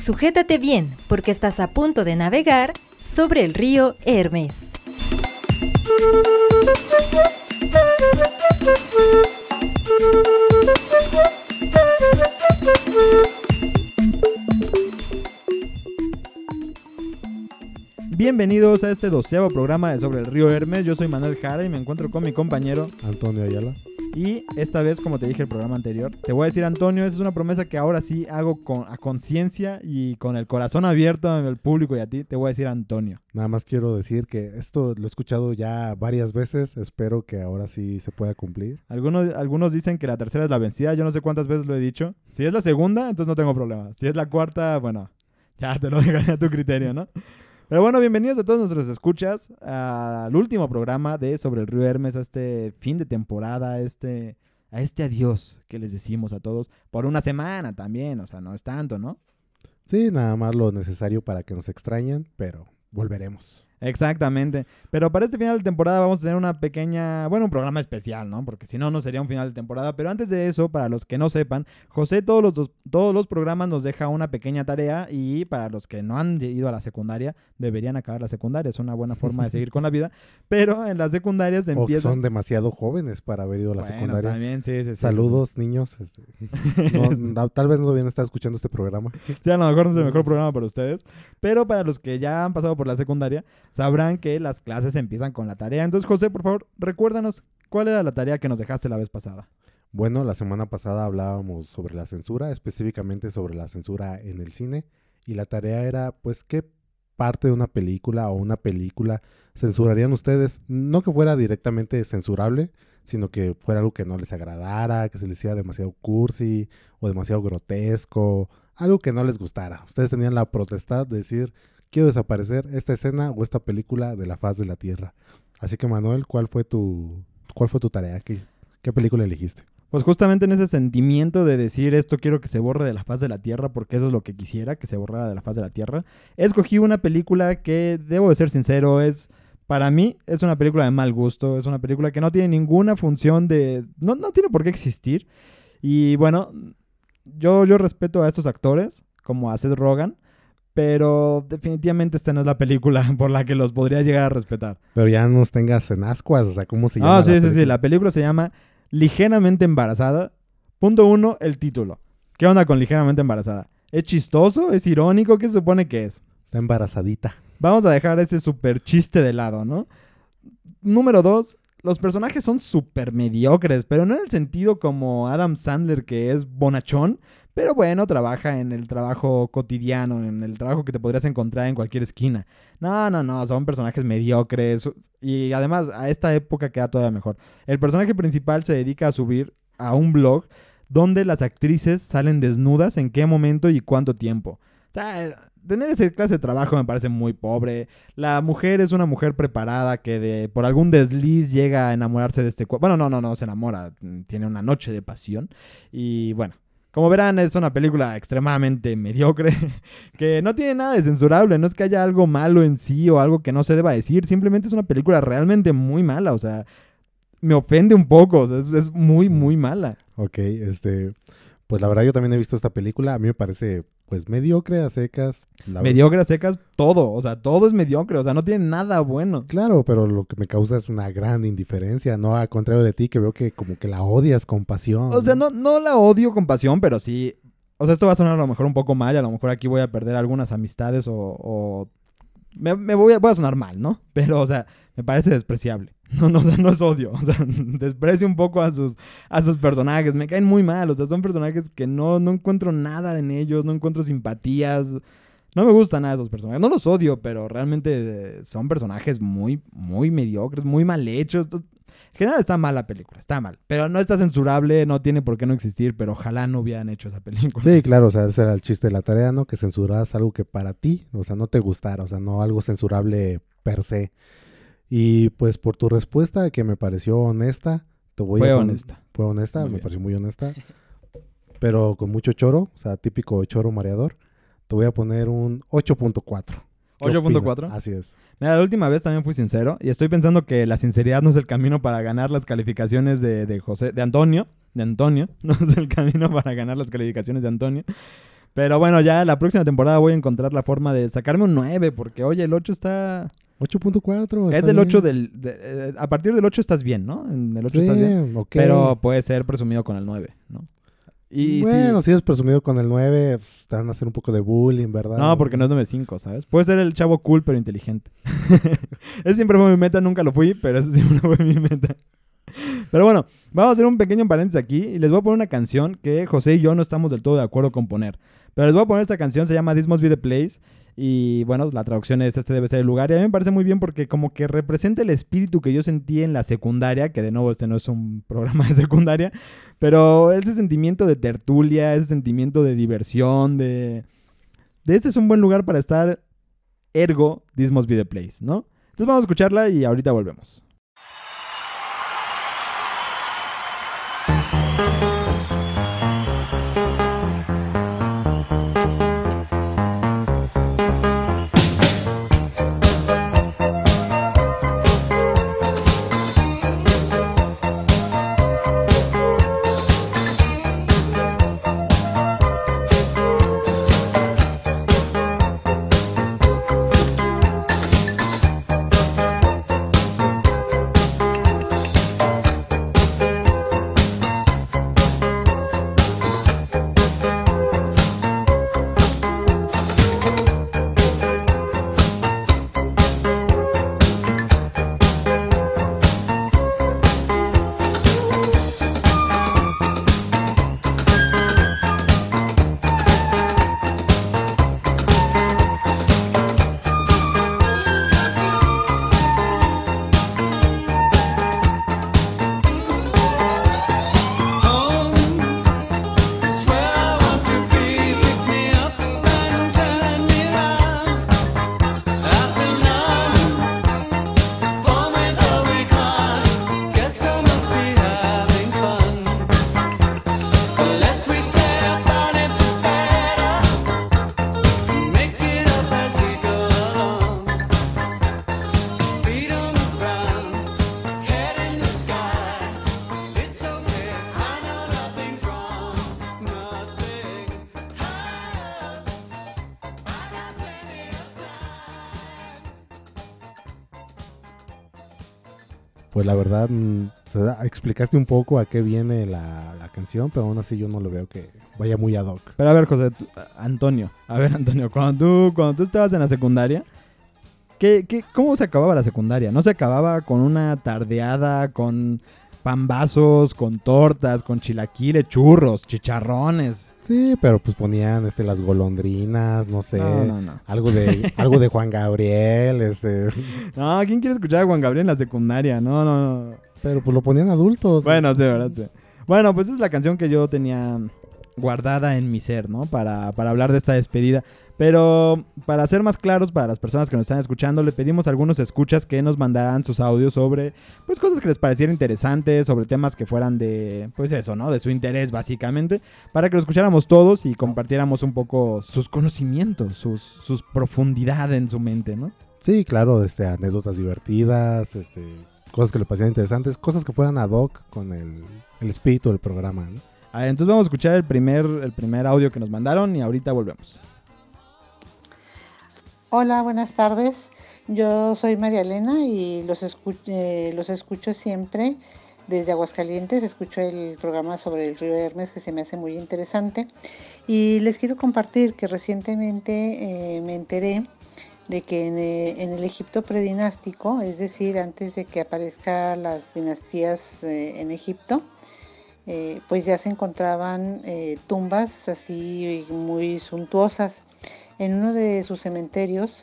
Sujétate bien, porque estás a punto de navegar sobre el río Hermes. Bienvenidos a este doceavo programa de Sobre el Río Hermes. Yo soy Manuel Jara y me encuentro con mi compañero Antonio Ayala. Y esta vez, como te dije el programa anterior, te voy a decir, Antonio, esa es una promesa que ahora sí hago con, a conciencia y con el corazón abierto al público y a ti. Te voy a decir, Antonio. Nada más quiero decir que esto lo he escuchado ya varias veces. Espero que ahora sí se pueda cumplir. Algunos, algunos dicen que la tercera es la vencida. Yo no sé cuántas veces lo he dicho. Si es la segunda, entonces no tengo problema. Si es la cuarta, bueno, ya te lo dejaré a tu criterio, ¿no? Pero bueno, bienvenidos a todos nuestros escuchas al último programa de Sobre el Río Hermes, a este fin de temporada, a este, a este adiós que les decimos a todos por una semana también, o sea, no es tanto, ¿no? Sí, nada más lo necesario para que nos extrañen, pero volveremos. Exactamente. Pero para este final de temporada vamos a tener una pequeña, bueno, un programa especial, ¿no? Porque si no, no sería un final de temporada. Pero antes de eso, para los que no sepan, José todos los, todos los programas nos deja una pequeña tarea y para los que no han ido a la secundaria, deberían acabar la secundaria. Es una buena forma de seguir con la vida. Pero en las secundarias se empieza... O son demasiado jóvenes para haber ido a la secundaria. También, sí, sí, Saludos, niños. Este, tal vez no debían estar escuchando este programa. Sí, a lo mejor no es el mejor programa para ustedes. Pero para los que ya han pasado por la secundaria, sabrán que las clases empiezan con la tarea. Entonces, José, por favor, recuérdanos cuál era la tarea que nos dejaste la vez pasada. Bueno, la semana pasada hablábamos sobre la censura, específicamente sobre la censura en el cine, y la tarea era, pues, qué parte de una película o una película censurarían ustedes, no que fuera directamente censurable, sino que fuera algo que no les agradara, que se les hiciera demasiado cursi o demasiado grotesco, algo que no les gustara. Ustedes tenían la protestad de decir, quiero desaparecer esta escena o esta película de la faz de la Tierra. Así que Manuel, ¿cuál fue tu, cuál fue tu tarea? ¿Qué, qué película elegiste? Pues justamente en ese sentimiento de decir esto quiero que se borre de la faz de la Tierra porque eso es lo que quisiera, que se borrara de la faz de la Tierra, escogí una película que, debo de ser sincero, es... Para mí es una película de mal gusto, es una película que no tiene ninguna función de... No, no tiene por qué existir. Y bueno, yo, yo respeto a estos actores, como a Seth Rogen, pero definitivamente esta no es la película por la que los podría llegar a respetar. Pero ya nos tengas en ascuas, o sea, ¿cómo se llama? Ah, sí, sí, sí, la película se llama Ligeramente Embarazada. Punto uno, el título. ¿Qué onda con Ligeramente Embarazada? ¿Es chistoso? ¿Es irónico? ¿Qué se supone que es? Está embarazadita. Vamos a dejar ese súper chiste de lado, ¿no? Número dos, los personajes son súper mediocres, pero no en el sentido como Adam Sandler, que es bonachón, pero bueno, trabaja en el trabajo cotidiano, en el trabajo que te podrías encontrar en cualquier esquina. No, no, no, son personajes mediocres. Y además, a esta época queda todavía mejor. El personaje principal se dedica a subir a un blog donde las actrices salen desnudas en qué momento y cuánto tiempo. O sea, tener ese clase de trabajo me parece muy pobre. La mujer es una mujer preparada que de, por algún desliz llega a enamorarse de este cuerpo. Bueno, no, no, no se enamora. Tiene una noche de pasión. Y bueno, como verán, es una película extremadamente mediocre, que no tiene nada de censurable, no es que haya algo malo en sí o algo que no se deba decir, simplemente es una película realmente muy mala, o sea, me ofende un poco, es, es muy, muy mala. Ok, este, pues la verdad yo también he visto esta película, a mí me parece pues mediocre a secas. mediocre a secas, todo. O sea, todo es mediocre. O sea, no tiene nada bueno. Claro, pero lo que me causa es una gran indiferencia. No al contrario de ti, que veo que como que la odias con pasión. O sea, no, no la odio con pasión, pero sí. O sea, esto va a sonar a lo mejor un poco mal. A lo mejor aquí voy a perder algunas amistades o. Me, voy, a, voy a sonar mal, ¿no? Pero, o sea, me parece despreciable. No, no, no es odio. O sea, desprecio un poco a sus, a sus personajes. Me caen muy mal. O sea, son personajes que no, no encuentro nada en ellos. No encuentro simpatías. No me gustan nada esos personajes. No los odio, pero realmente son personajes muy, muy mediocres, muy mal hechos. En general está mal la película, está mal. Pero no está censurable, no tiene por qué no existir, pero ojalá no hubieran hecho esa película. Sí, claro, o sea, ese era el chiste de la tarea, ¿no? Que censuras algo que para ti, o sea, no te gustara, o sea, no algo censurable per se. Y pues por tu respuesta, que me pareció honesta, te voy fue honesta. Fue honesta, me pareció muy honesta. pero con mucho choro, o sea, típico choro mareador, te voy a poner un 8.4. 8.4. Así es. Mira, la última vez también fui sincero y estoy pensando que la sinceridad no es el camino para ganar las calificaciones de, de José, de Antonio, de Antonio, no es el camino para ganar las calificaciones de Antonio. Pero bueno, ya la próxima temporada voy a encontrar la forma de sacarme un 9, porque oye, el 8 está... 8.4. Es está el 8 bien. del... de- eh, a partir del 8 estás bien, ¿no? En el 8 Sí, estás bien. Pero puede ser presumido con el 9, ¿no? Y bueno, sí- si eres presumido con el 9, pues, te van a hacer un poco de bullying, ¿verdad? No, porque no es 9.5, ¿sabes? Puede ser el chavo cool, pero inteligente. ese siempre fue mi meta, nunca lo fui, pero ese siempre fue mi meta. Pero bueno, vamos a hacer un pequeño paréntesis aquí y les voy a poner una canción que José y yo no estamos del todo de acuerdo con poner. Pero les voy a poner esta canción, se llama This Must Be the Place. Y bueno, la traducción es Este debe ser el lugar. Y a mí me parece muy bien porque como que representa el espíritu que yo sentí en la secundaria, que de nuevo este no es un programa de secundaria, pero ese sentimiento de tertulia, ese sentimiento de diversión, de... De este es un buen lugar para estar, ergo, This Must Be the Place, ¿no? Entonces vamos a escucharla y ahorita volvemos. Pues la verdad, mm, explicaste un poco a qué viene la, la canción, pero aún así yo no lo veo que vaya muy ad hoc. Pero a ver, José, Antonio, a ver, Antonio, cuando tú, cuando tú estabas en la secundaria, ¿qué, qué, ¿cómo se acababa la secundaria? ¿No se acababa con una tardeada, con pambazos, con tortas, con chilaquiles, churros, chicharrones? Sí, pero pues ponían este las golondrinas, no sé, No, no, no. algo de algo de Juan Gabriel, este, No, ¿quién quiere escuchar a Juan Gabriel en la secundaria? No, no, no. pero pues lo ponían adultos. Bueno, sí, verdad, sí. Bueno, pues esa es la canción que yo tenía guardada en mi ser, ¿no? Para, para hablar de esta despedida. Pero para ser más claros para las personas que nos están escuchando, le pedimos a algunos escuchas que nos mandaran sus audios sobre, pues, cosas que les parecieran interesantes, sobre temas que fueran de, pues eso, ¿no? De su interés, básicamente, para que lo escucháramos todos y compartiéramos un poco sus conocimientos, sus, sus profundidad en su mente, ¿no? Sí, claro, este anécdotas divertidas, este cosas que le parecían interesantes, cosas que fueran ad hoc con el, el espíritu del programa, ¿no? A ver, entonces vamos a escuchar el primer, el primer audio que nos mandaron y ahorita volvemos. Hola, buenas tardes. Yo soy María Elena y los, eh, los escucho siempre desde Aguascalientes. Escucho el programa sobre el río Hermes que se me hace muy interesante. Y les quiero compartir que recientemente eh, me enteré de que en, eh, en el Egipto predinástico, es decir, antes de que aparezcan las dinastías en Egipto, pues ya se encontraban tumbas así muy suntuosas en uno de sus cementerios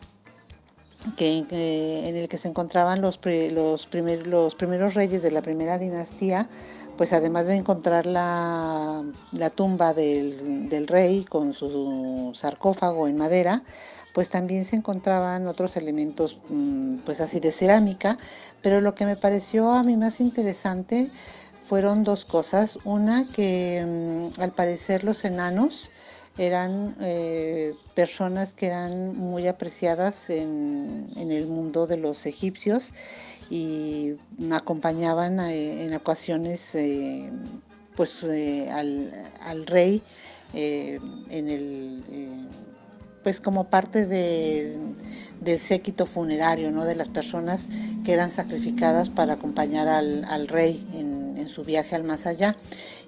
que, en el que se encontraban los, pri- los, primer- los primeros reyes de la primera dinastía, pues además de encontrar la, la tumba del, del rey con su sarcófago en madera, pues también se encontraban otros elementos mm, pues así de cerámica, pero lo que me pareció a mí más interesante fueron dos cosas. Una que mm, al parecer los enanos eran eh, personas que eran muy apreciadas en, en el mundo de los egipcios y acompañaban eh, en ocasiones eh, pues al, al rey en el, pues como parte de, del séquito funerario, ¿no? De las personas que eran sacrificadas para acompañar al, al rey en, en su viaje al más allá.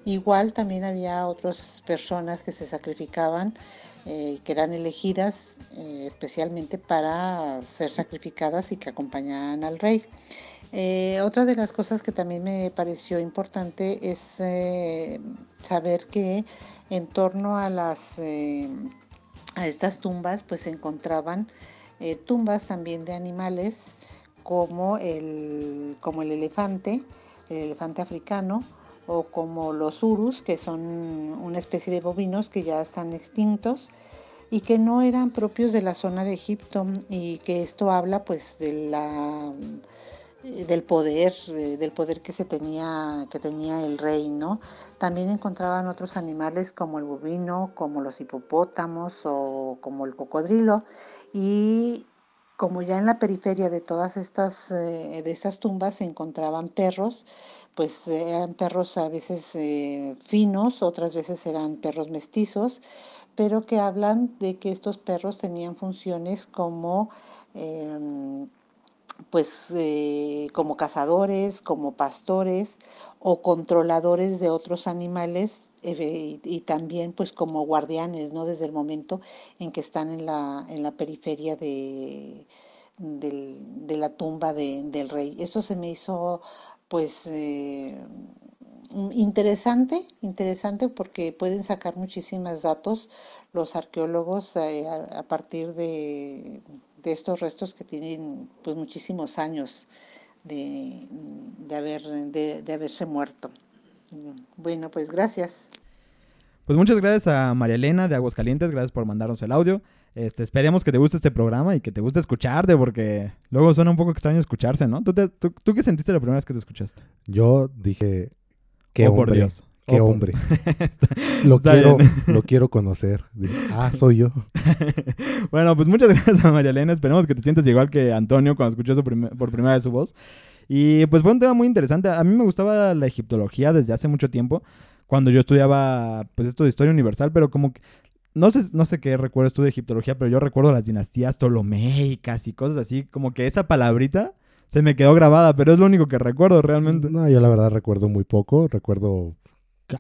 Igual también había otras personas que se sacrificaban, eh, que eran elegidas eh, especialmente para ser sacrificadas y que acompañaban al rey. Eh, otra de las cosas que también me pareció importante es eh, saber que en torno a las a estas tumbas pues se encontraban tumbas también de animales como el, como el elefante, el elefante africano, o como los urus, que son una especie de bovinos que ya están extintos y que no eran propios de la zona de Egipto y que esto habla pues de la eh, del poder, eh, del poder que se tenía, que tenía el rey, ¿no? También encontraban otros animales como el bovino, como los hipopótamos o como el cocodrilo y como ya en la periferia de todas estas, eh, de estas tumbas se encontraban perros, pues eran perros a veces eh, finos, otras veces eran perros mestizos, pero que hablan de que estos perros tenían funciones como em, pues eh, como cazadores, como pastores o controladores de otros animales eh, y, también pues como guardianes, ¿no? Desde el momento en que están en la, en la periferia de, de la tumba de- del rey. Eso se me hizo pues eh, mm, interesante, interesante porque pueden sacar muchísimos datos los arqueólogos eh, a, partir de, de estos restos que tienen pues muchísimos años de, de haber, de haberse muerto. Bueno, pues gracias. Pues muchas gracias a María Elena de Aguascalientes, gracias por mandarnos el audio. Este, esperemos que te guste este programa y que te guste escucharte, porque luego suena un poco extraño escucharse, ¿no? ¿Tú, te- tú, tú qué sentiste la primera vez que te escuchaste? Yo dije, qué Oh, por hombre, Dios. qué Oh, por- hombre. Lo Está quiero, bien. lo quiero conocer. Dije, ah, soy yo. bueno, pues muchas gracias a María Elena. Esperemos que te sientas igual que Antonio cuando escuchó su primer- por primera vez su voz. Y pues fue un tema muy interesante. A mí me gustaba la egiptología desde hace mucho tiempo, cuando yo estudiaba pues esto de historia universal, pero como que no sé, no sé qué recuerdas tú de egiptología, pero yo recuerdo las dinastías ptolomeicas y cosas así, como que esa palabrita se me quedó grabada, pero es lo único que recuerdo realmente. No, yo la verdad recuerdo muy poco. Recuerdo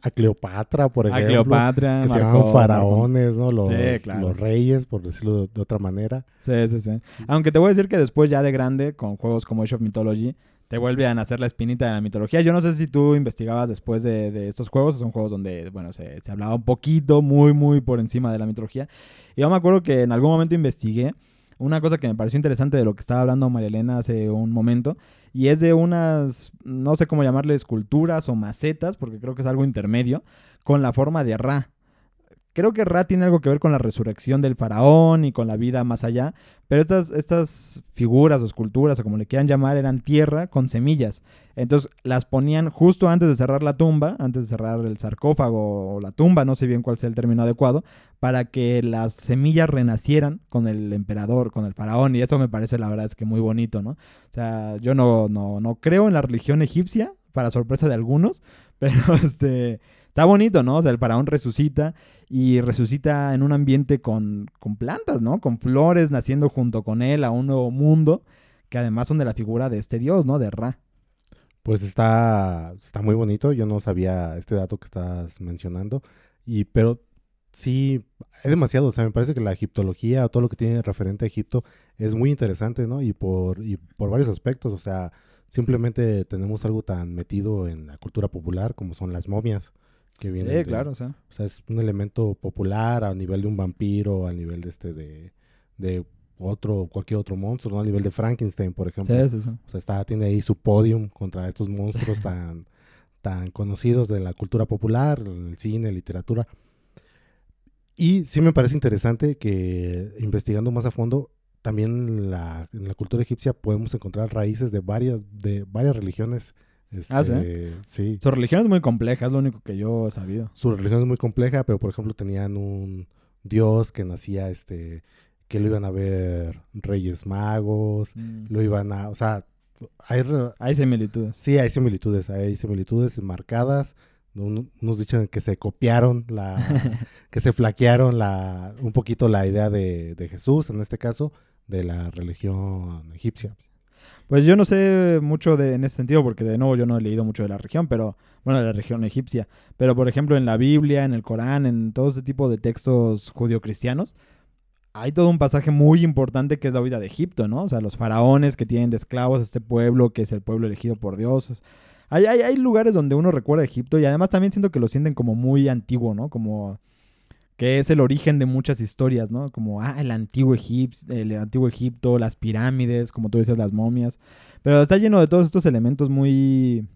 a Cleopatra, por A ejemplo. Cleopatra, Que se llamaban Marco- faraones, ¿no? Los, Sí, claro. los reyes, por decirlo de, de otra manera. Sí, sí, sí. Aunque te voy a decir que después ya de grande, con juegos como Age of Mythology, te vuelve a nacer la espinita de la mitología. Yo no sé si tú investigabas después de, de estos juegos. Son juegos donde, bueno, se, se hablaba un poquito, muy, muy por encima de la mitología. Y yo me acuerdo que en algún momento investigué una cosa que me pareció interesante de lo que estaba hablando María Elena hace un momento. Y es de unas, no sé cómo llamarle, esculturas o macetas, porque creo que es algo intermedio, con la forma de Ra. Creo que Ra tiene algo que ver con la resurrección del faraón y con la vida más allá, pero estas, estas figuras o esculturas o como le quieran llamar eran tierra con semillas. Entonces las ponían justo antes de cerrar la tumba, antes de cerrar el sarcófago o la tumba, no sé bien cuál sea el término adecuado, para que las semillas renacieran con el emperador, con el faraón, y eso me parece la verdad es que muy bonito, ¿no? O sea, yo no, no, no creo en la religión egipcia, para sorpresa de algunos, pero este... Está bonito, ¿no? O sea, el faraón resucita y resucita en un ambiente con, con plantas, ¿no? Con flores naciendo junto con él a un nuevo mundo, que además son de la figura de este dios, ¿no? De Ra. Pues está, está muy bonito. Yo no sabía este dato que estás mencionando. Y, pero sí, es demasiado. O sea, me parece que la egiptología o todo lo que tiene referente a Egipto es muy interesante, ¿no? Y por, y por varios aspectos. O sea, simplemente tenemos algo tan metido en la cultura popular como son las momias. Que vienen Sí, de- claro, o sea. O sea, es un elemento popular a nivel de un vampiro, a nivel de este, de, de otro, cualquier otro monstruo, ¿no? A nivel de Frankenstein, por ejemplo. Sí, sí, sí. O sea, está, tiene ahí su podium contra estos monstruos tan, tan conocidos de la cultura popular, el cine, literatura. Y sí me parece interesante que investigando más a fondo, también en la, en la cultura egipcia podemos encontrar raíces de varias, de varias religiones. Ah, ¿sí? este, sí. Su religión es muy compleja, es lo único que yo he sabido. Su religión es muy compleja, pero por ejemplo tenían un dios que nacía, este, que lo iban a ver reyes magos, lo iban a, o sea, hay, Hay similitudes. Sí, hay similitudes, hay similitudes marcadas Un- Unos dicen que se copiaron la, que se flaquearon la, un poquito la idea de, de Jesús, en este caso, de la religión egipcia. Pues yo no sé mucho de, en ese sentido, porque de nuevo yo no he leído mucho de la región, pero bueno, de la región egipcia. Pero por ejemplo, en la Biblia, en el Corán, en todo ese tipo de textos judio-cristianos, hay todo un pasaje muy importante que es la vida de Egipto, ¿no? O sea, los faraones que tienen de esclavos a este pueblo, que es el pueblo elegido por Dios. Hay, hay, hay lugares donde uno recuerda a Egipto y además también siento que lo sienten como muy antiguo, ¿no? Como que es el origen de muchas historias, ¿no? Como, ah, el antiguo, Egipto, las pirámides, como tú dices, las momias. Pero está lleno de todos estos elementos muy...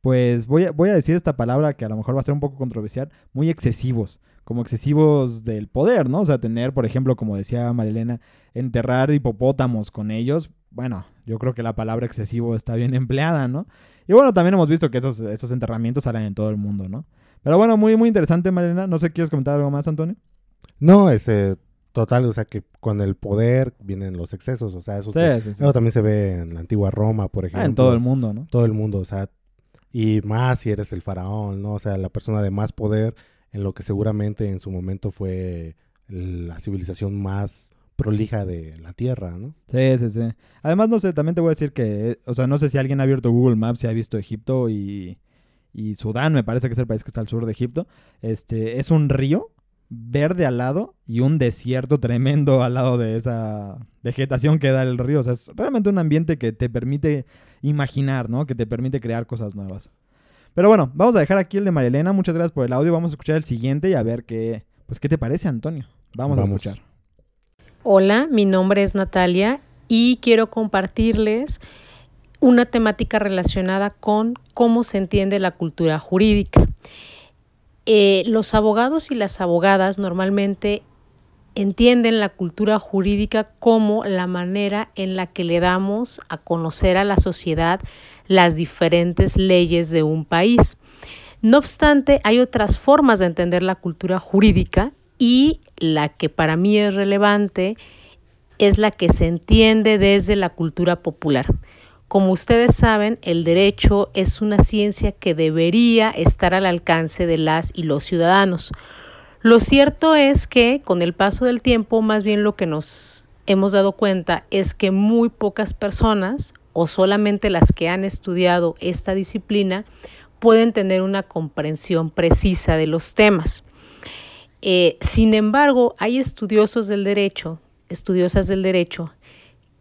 Pues voy a, voy a decir esta palabra que a lo mejor va a ser un poco controversial, muy excesivos, como excesivos del poder, ¿no? O sea, tener, por ejemplo, como decía Marilena, enterrar hipopótamos con ellos. Bueno, yo creo que la palabra excesivo está bien empleada, ¿no? Y bueno, también hemos visto que esos, esos enterramientos salen en todo el mundo, ¿no? Pero bueno, muy, muy interesante, Marilena. No sé, ¿quieres comentar algo más, Antonio? No, este, total, o sea que con el poder vienen los excesos, o sea, eso, Sí, te- sí, sí. eso también se ve en la antigua Roma, por ejemplo. Ah, en todo el mundo, ¿no? todo el mundo, o sea, y más si eres el faraón, ¿no? O sea, la persona de más poder en lo que seguramente en su momento fue la civilización más prolija de la Tierra, ¿no? Sí, sí, sí. Además, no sé, también te voy a decir que, eh, o sea, no sé si alguien ha abierto Google Maps y ha visto Egipto y, y Sudán, me parece que es el país que está al sur de Egipto. Este, es un río verde al lado y un desierto tremendo al lado de esa vegetación que da el río. O sea, es realmente un ambiente que te permite imaginar, ¿no? Que te permite crear cosas nuevas. Pero bueno, vamos a dejar aquí el de Marilena. Muchas gracias por el audio. Vamos a escuchar el siguiente y a ver qué, pues, qué te parece, Antonio. Vamos, a Vamos. escuchar. Hola, mi nombre es Natalia y quiero compartirles una temática relacionada con cómo se entiende la cultura jurídica. Eh, los abogados y las abogadas normalmente entienden la cultura jurídica como la manera en la que le damos a conocer a la sociedad las diferentes leyes de un país. No obstante, hay otras formas de entender la cultura jurídica y la que para mí es relevante es la que se entiende desde la cultura popular. Como ustedes saben, el derecho es una ciencia que debería estar al alcance de las y los ciudadanos. Lo cierto es que con el paso del tiempo, más bien lo que nos hemos dado cuenta es que muy pocas personas, o solamente las que han estudiado esta disciplina, pueden tener una comprensión precisa de los temas. Eh, sin embargo, hay estudiosos del derecho, estudiosas del derecho,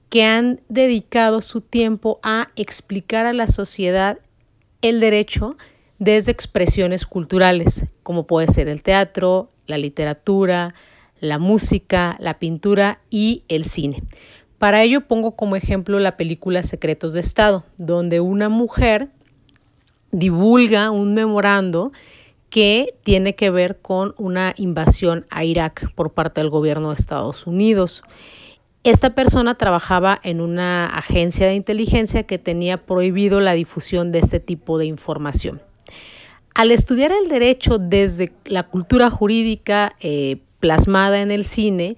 que han dedicado su tiempo a explicar a la sociedad el derecho desde expresiones culturales, como puede ser el teatro, la literatura, la música, la pintura y el cine. Para ello pongo como ejemplo la película Secretos de Estado, donde una mujer divulga un memorando que tiene que ver con una invasión a Irak por parte del gobierno de Estados Unidos. Esta persona trabajaba en una agencia de inteligencia que tenía prohibido la difusión de este tipo de información. Al estudiar el derecho desde la cultura jurídica eh, plasmada en el cine,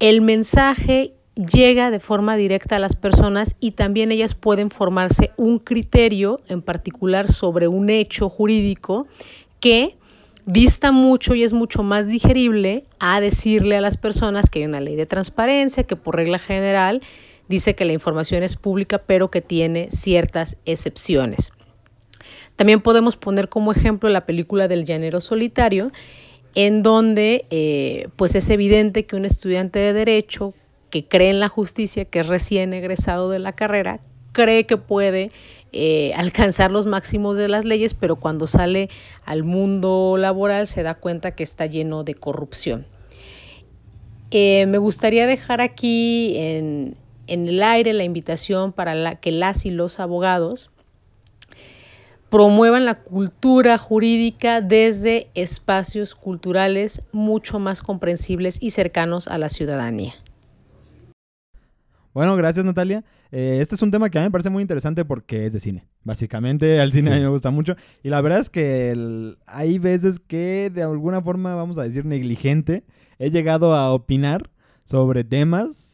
el mensaje llega de forma directa a las personas y también ellas pueden formarse un criterio en particular sobre un hecho jurídico que dista mucho y es mucho más digerible a decirle a las personas que hay una ley de transparencia, que por regla general dice que la información es pública, pero que tiene ciertas excepciones. También podemos poner como ejemplo la película del llanero solitario, en donde eh, pues es evidente que un estudiante de derecho que cree en la justicia, que es recién egresado de la carrera, cree que puede eh, alcanzar los máximos de las leyes, pero cuando sale al mundo laboral se da cuenta que está lleno de corrupción. Eh, me gustaría dejar aquí en, en, el aire la invitación para que las y los abogados promuevan la cultura jurídica desde espacios culturales mucho más comprensibles y cercanos a la ciudadanía. Bueno, gracias Natalia. Eh, este es un tema que a mí me parece muy interesante porque es de cine. Básicamente, al cine sí. a mí me gusta mucho. Y la verdad es que el, hay veces que de alguna forma, vamos a decir, negligente, he llegado a opinar sobre temas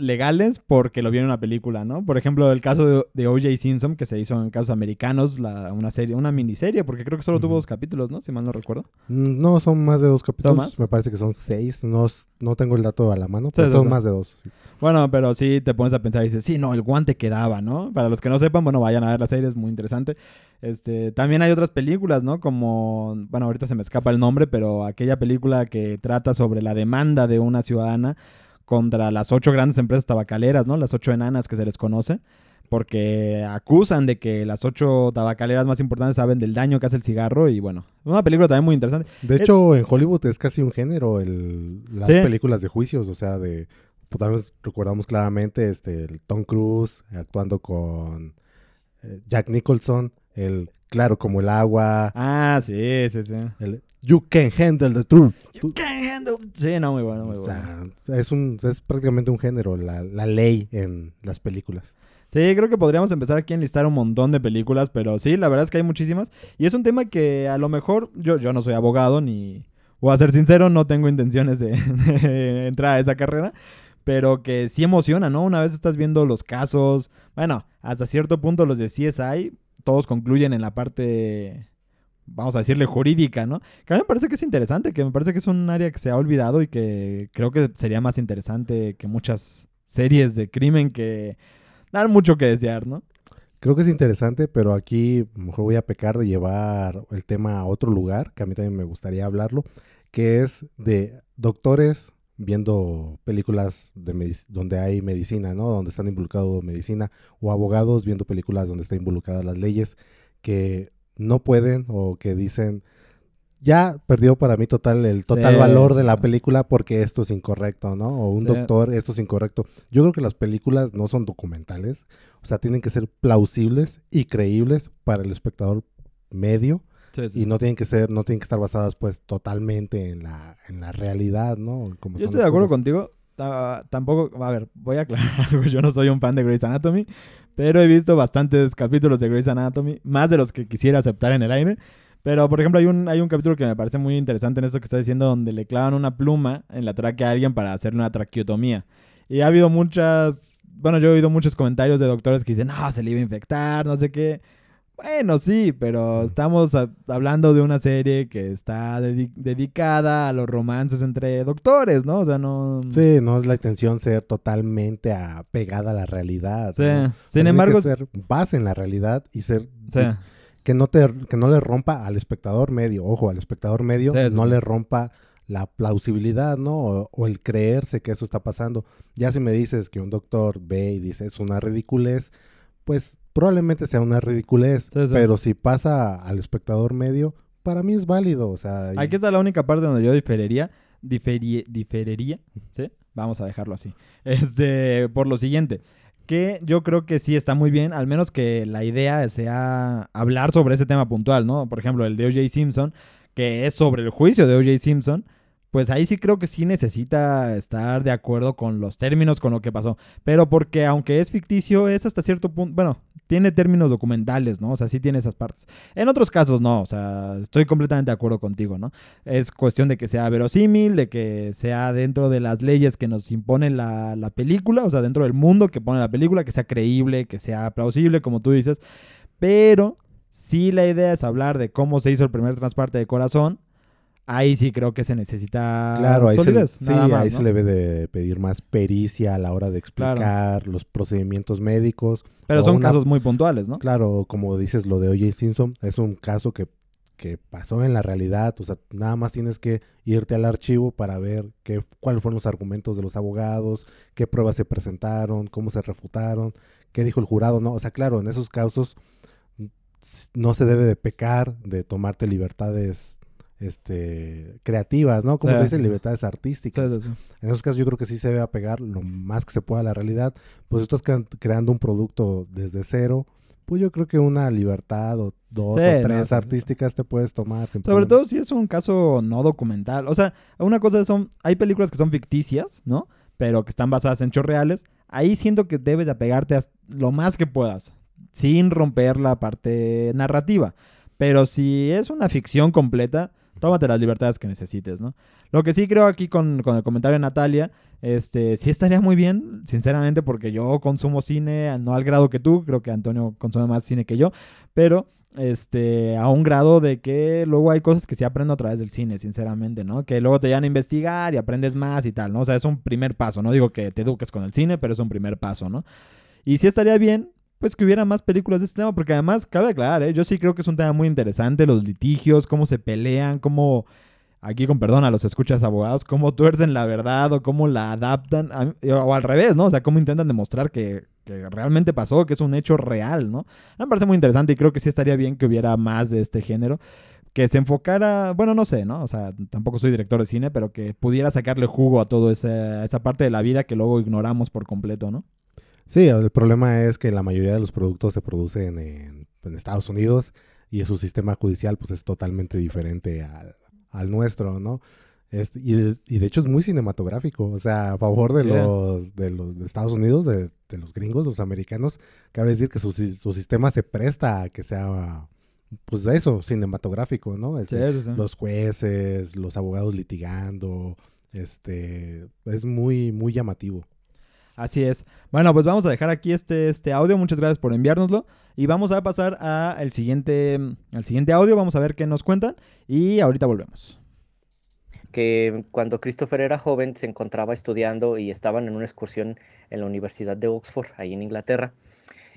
legales porque lo vieron en una película, ¿no? Por ejemplo, el caso de, de O.J. Simpson, que se hizo en casos americanos, la- una serie, una miniserie, porque creo que solo tuvo dos capítulos, ¿no? Si mal no recuerdo. Mm, No, son más de dos capítulos. más? Me parece que son seis. No, no tengo el dato a la mano, pero sí, son sí. más de dos. sí. Bueno, pero sí te pones a pensar y dices, sí, no, el guante quedaba, ¿no? Para los que no sepan, bueno, vayan a ver la serie, es muy interesante. Este, también hay otras películas, ¿no? Como, bueno, ahorita se me escapa el nombre, pero aquella película que trata sobre la demanda de una ciudadana contra las ocho grandes empresas tabacaleras, ¿no? Las ocho enanas que se les conoce, porque acusan de que las ocho tabacaleras más importantes saben del daño que hace el cigarro y bueno, una película también muy interesante. De Es- hecho, en Hollywood es casi un género el, las Sí. películas de juicios, o sea, de pues, también recordamos claramente este el Tom Cruise actuando con eh, Jack Nicholson, el claro como el agua, Ah, sí, sí, sí. el You can handle the truth. Tú- Sí, no, muy bueno, muy o bueno. sea, es un es prácticamente un género, la, la ley en las películas. Sí, creo que podríamos empezar aquí a enlistar un montón de películas, pero sí, la verdad es que hay muchísimas. Y es un tema que a lo mejor yo, yo no soy abogado ni, voy a ser sincero, no tengo intenciones de, de entrar a esa carrera, pero que sí emociona, ¿no? Una vez estás viendo los casos, bueno, hasta cierto punto los de CSI, todos concluyen en la parte, vamos a decirle, jurídica, ¿no? Que a mí me parece que es interesante, que me parece que es un área que se ha olvidado y que creo que sería más interesante que muchas series de crimen que dan mucho que desear, ¿no? Creo que es interesante, pero aquí mejor voy a pecar de llevar el tema a otro lugar, que a mí también me gustaría hablarlo, que es de doctores viendo películas de donde hay medicina, ¿no? Donde están involucrados medicina, o abogados viendo películas donde está involucradas las leyes, que no pueden o que dicen, ya perdió para mí total el total Sí, valor de sí. la película porque esto es incorrecto, ¿no? O un Sí. doctor, esto es incorrecto. Yo creo que las películas no son documentales, o sea, tienen que ser plausibles y creíbles para el espectador medio y no tienen que ser, no tienen que estar basadas pues totalmente en la, en la realidad, ¿no? Como Yo estoy de acuerdo cosas. contigo. Ta- tampoco, a ver, voy a aclarar algo. Yo no soy un fan de Grey's Anatomy, pero he visto bastantes capítulos de Grey's Anatomy, más de los que quisiera aceptar en el aire. Pero, por ejemplo, hay un, hay un capítulo que me parece muy interesante en esto que está diciendo, donde le clavan una pluma en la tráquea a alguien para hacerle una traqueotomía. Y ha habido muchas, bueno, yo he oído muchos comentarios de doctores que dicen, no, se le iba a infectar, no sé qué. Bueno, sí, pero estamos a- hablando de una serie que está dedi- dedicada a los romances entre doctores, ¿no? O sea, no... Sí, no es la intención ser totalmente apegada a la realidad. Sí. Sin tiene embargo, que ser base en la realidad y ser sí. que no te que no le rompa al espectador medio, ojo, al espectador medio Sí, no le rompa la plausibilidad, ¿no? O, o el creerse que eso está pasando. Ya si me dices que un doctor ve y dice es una ridiculez, pues probablemente sea una ridiculez, Sí, sí. pero si pasa al espectador medio, para mí es válido, o sea, y- Aquí está la única parte donde yo diferiría, diferi- diferiría, ¿sí? Vamos a dejarlo así. Este, por lo siguiente, que yo creo que sí está muy bien, al menos que la idea sea hablar sobre ese tema puntual, ¿no? Por ejemplo, el de O.J. Simpson, que es sobre el juicio de O.J. Simpson, pues ahí sí creo que sí necesita estar de acuerdo con los términos, con lo que pasó. Pero porque aunque es ficticio, es hasta cierto punto, bueno, tiene términos documentales, ¿no? O sea, sí tiene esas partes. En otros casos no, o sea, estoy completamente de acuerdo contigo, ¿no? Es cuestión de que sea verosímil, de que sea dentro de las leyes que nos impone la, la película, o sea, dentro del mundo que pone la película, que sea creíble, que sea plausible, como tú dices. Pero si la idea es hablar de cómo se hizo el primer trasplante de corazón, ahí sí creo que se necesita Claro, ahí, se, solidez, sí, más, ahí ¿no? se le debe de pedir más pericia a la hora de explicar los procedimientos médicos. Pero son una- casos muy puntuales, ¿no? Claro, como dices lo de O.J. Simpson, es un caso que, que pasó en la realidad. O sea, nada más tienes que irte al archivo para ver qué, cuáles fueron los argumentos de los abogados, qué pruebas se presentaron, cómo se refutaron, qué dijo el jurado, ¿no? O sea, claro, en esos casos mm, no se debe de pecar de tomarte libertades este creativas, ¿no? Como Sí, se dice, sí. libertades artísticas. sí. En esos casos yo creo que sí se debe apegar lo más que se pueda a la realidad. Pues estás cre- creando un producto desde cero, pues yo creo que una libertad o dos o tres sí, artísticas te puedes tomar. sin Sobre problema. todo si es un caso no documental. O sea, una cosa son, hay películas que son ficticias, ¿no? Pero que están basadas en hechos reales. Ahí siento que debes de apegarte a lo más que puedas, sin romper la parte narrativa. Pero si es una ficción completa, tómate las libertades que necesites, ¿no? Lo que sí creo aquí con, con el comentario de Natalia, este, sí estaría muy bien, sinceramente, porque yo consumo cine, no al grado que tú, creo que Antonio consume más cine que yo, pero este, a un grado de que luego hay cosas que sí aprendo a través del cine, sinceramente, ¿no? Que luego te llevan a investigar y aprendes más y tal, ¿no? O sea, es un primer paso, no digo que te eduques con el cine, pero es un primer paso, ¿no? Y sí estaría bien, pues que hubiera más películas de este tema, porque además, cabe aclarar, ¿eh? yo sí creo que es un tema muy interesante, los litigios, cómo se pelean, cómo, aquí con perdón a los escuchas abogados, cómo tuercen la verdad o cómo la adaptan, a- o al revés, ¿no? O sea, cómo intentan demostrar que, que realmente pasó, que es un hecho real, ¿no? Me parece muy interesante y creo que sí estaría bien que hubiera más de este género. Que se enfocara, bueno, no sé, ¿no? O sea, tampoco soy director de cine, pero que pudiera sacarle jugo a toda esa, esa parte de la vida que luego ignoramos por completo, ¿no? Sí, el problema es que la mayoría de los productos se producen en, en Estados Unidos y su sistema judicial pues es totalmente diferente al, al nuestro, ¿no? Este, y, de- y de hecho es muy cinematográfico, o sea, a favor de los de los de Estados Unidos, de, de los gringos, los americanos, cabe decir que su, su sistema se presta a que sea, pues eso, cinematográfico, ¿no? Este, sí. Los jueces, los abogados litigando, este, es muy, muy llamativo. Así es. Bueno, pues vamos a dejar aquí este, este audio. Muchas gracias por enviárnoslo. Y vamos a pasar a el siguiente, al siguiente audio. Vamos a ver qué nos cuentan. Y ahorita volvemos. que cuando Christopher era joven se encontraba estudiando y estaban en una excursión en la Universidad de Oxford, ahí en Inglaterra.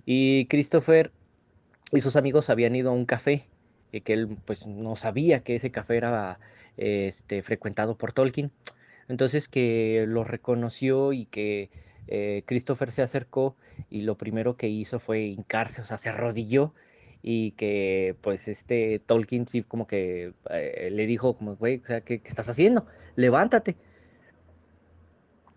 Y Christopher y sus amigos habían ido a un café, y que él pues no sabía que ese café era este, frecuentado por Tolkien. Entonces que lo reconoció y que eh, Christopher se acercó y lo primero que hizo fue hincarse, o sea, se arrodilló y que pues este Tolkien sí como que eh, le dijo como, güey, o sea, ¿qué, estás haciendo? Levántate.